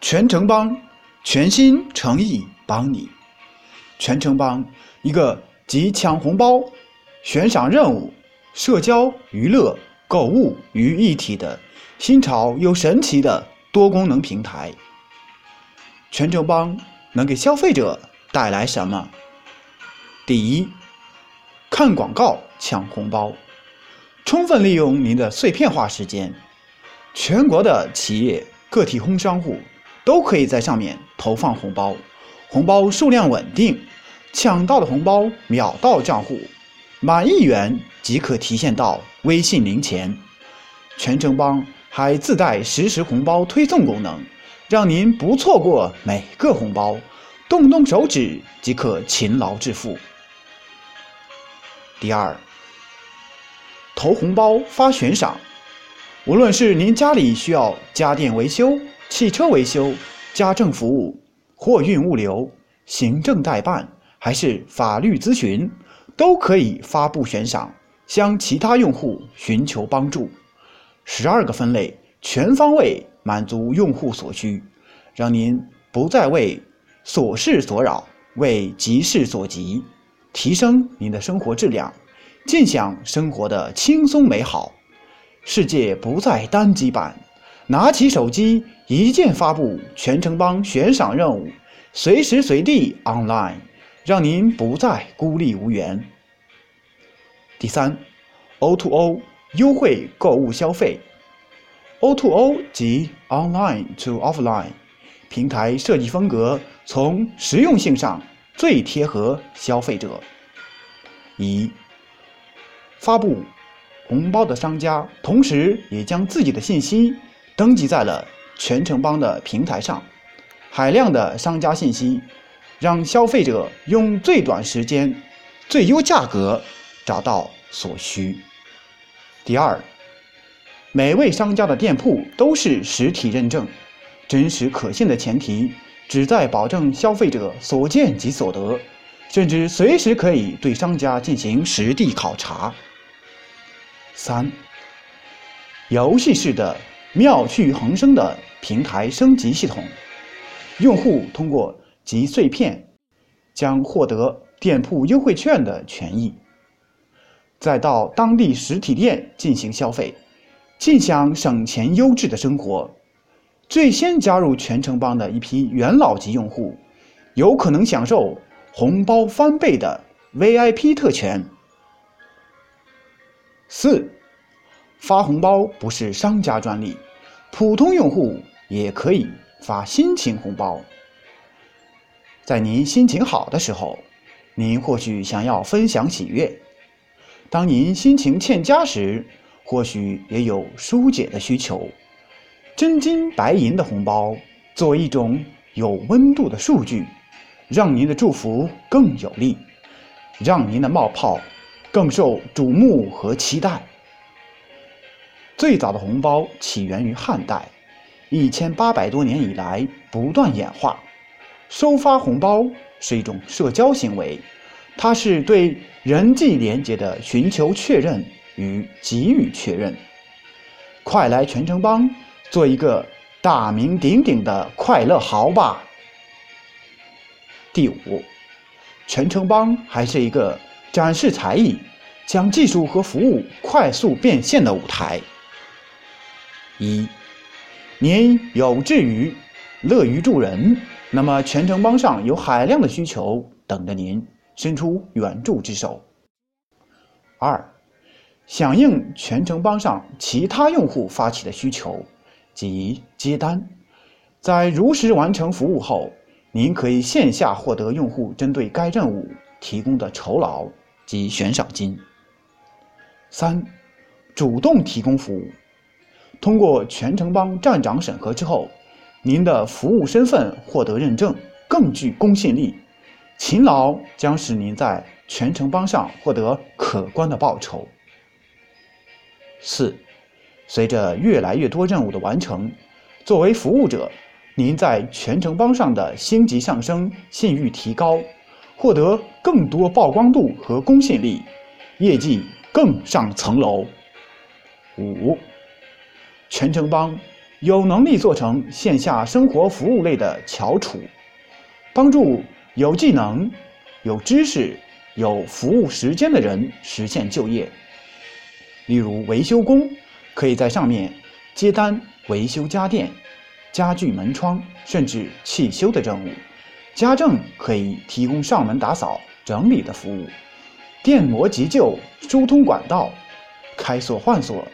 全城帮全心诚意帮你，全城帮一个集抢红包、悬赏任务、社交娱乐、购物于一体的新潮又神奇的多功能平台。全城帮能给消费者带来什么？第一，看广告抢红包，充分利用您的碎片化时间，全国的企业、个体工商户。都可以在上面投放红包，红包数量稳定，抢到的红包秒到账户，满一元即可提现到微信零钱。全城帮还自带实时红包推送功能，让您不错过每个红包，动动手指即可勤劳致富。第二，投红包发悬赏，无论是您家里需要家电维修。汽车维修、家政服务、货运物流、行政代办，还是法律咨询，都可以发布悬赏，向其他用户寻求帮助。十二个分类，全方位满足用户所需，让您不再为琐事所扰，为急事所急，提升您的生活质量，尽享生活的轻松美好。世界不再单机版。拿起手机，一键发布全城帮悬赏任务，随时随地 online，让您不再孤立无援。第三，O2O O 优惠购物消费，O2O 即 online to offline，平台设计风格从实用性上最贴合消费者。一，发布红包的商家，同时也将自己的信息。登记在了全城邦的平台上，海量的商家信息，让消费者用最短时间、最优价格找到所需。第二，每位商家的店铺都是实体认证，真实可信的前提，旨在保证消费者所见即所得，甚至随时可以对商家进行实地考察。三，游戏式的。妙趣横生的平台升级系统，用户通过集碎片，将获得店铺优惠券的权益，再到当地实体店进行消费，尽享省钱优质的生活。最先加入全城帮的一批元老级用户，有可能享受红包翻倍的 VIP 特权。四。发红包不是商家专利，普通用户也可以发心情红包。在您心情好的时候，您或许想要分享喜悦；当您心情欠佳时，或许也有疏解的需求。真金白银的红包作为一种有温度的数据，让您的祝福更有力，让您的冒泡更受瞩目和期待。最早的红包起源于汉代，一千八百多年以来不断演化。收发红包是一种社交行为，它是对人际连接的寻求确认与给予确认。快来全城帮，做一个大名鼎鼎的快乐豪吧！第五，全城帮还是一个展示才艺、将技术和服务快速变现的舞台。一，您有志于、乐于助人，那么全城帮上有海量的需求等着您伸出援助之手。二，响应全城帮上其他用户发起的需求，即接单，在如实完成服务后，您可以线下获得用户针对该任务提供的酬劳及悬赏金。三，主动提供服务。通过全城帮站长审核之后，您的服务身份获得认证，更具公信力。勤劳将使您在全城帮上获得可观的报酬。四，随着越来越多任务的完成，作为服务者，您在全城帮上的星级上升、信誉提高，获得更多曝光度和公信力，业绩更上层楼。五。全城帮有能力做成线下生活服务类的翘楚，帮助有技能、有知识、有服务时间的人实现就业。例如，维修工可以在上面接单维修家电、家具、门窗，甚至汽修的任务；家政可以提供上门打扫、整理的服务；电膜急救、疏通管道、开锁换锁、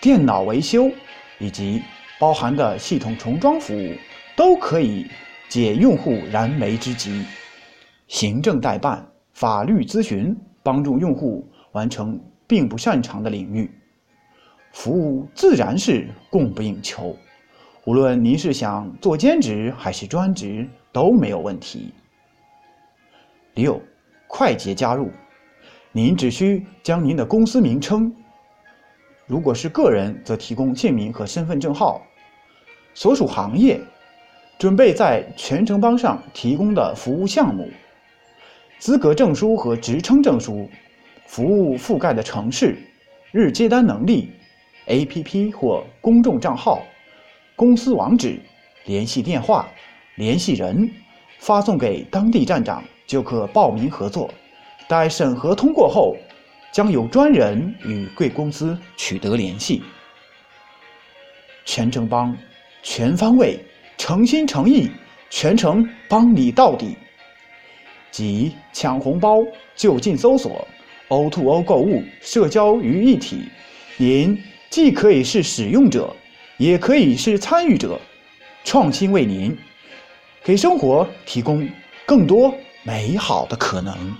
电脑维修以及包含的系统重装服务，都可以解用户燃眉之急。行政代办、法律咨询，帮助用户完成并不擅长的领域，服务自然是供不应求。无论您是想做兼职还是专职，都没有问题。六，快捷加入，您只需将您的公司名称。如果是个人，则提供姓名和身份证号，所属行业，准备在全程帮上提供的服务项目，资格证书和职称证书，服务覆盖的城市，日接单能力，APP 或公众账号，公司网址，联系电话，联系人，发送给当地站长就可报名合作。待审核通过后。将有专人与贵公司取得联系。全程帮，全方位，诚心诚意，全程帮你到底。即抢红包，就近搜索，O2O 购物，社交于一体。您既可以是使用者，也可以是参与者。创新为您，给生活提供更多美好的可能。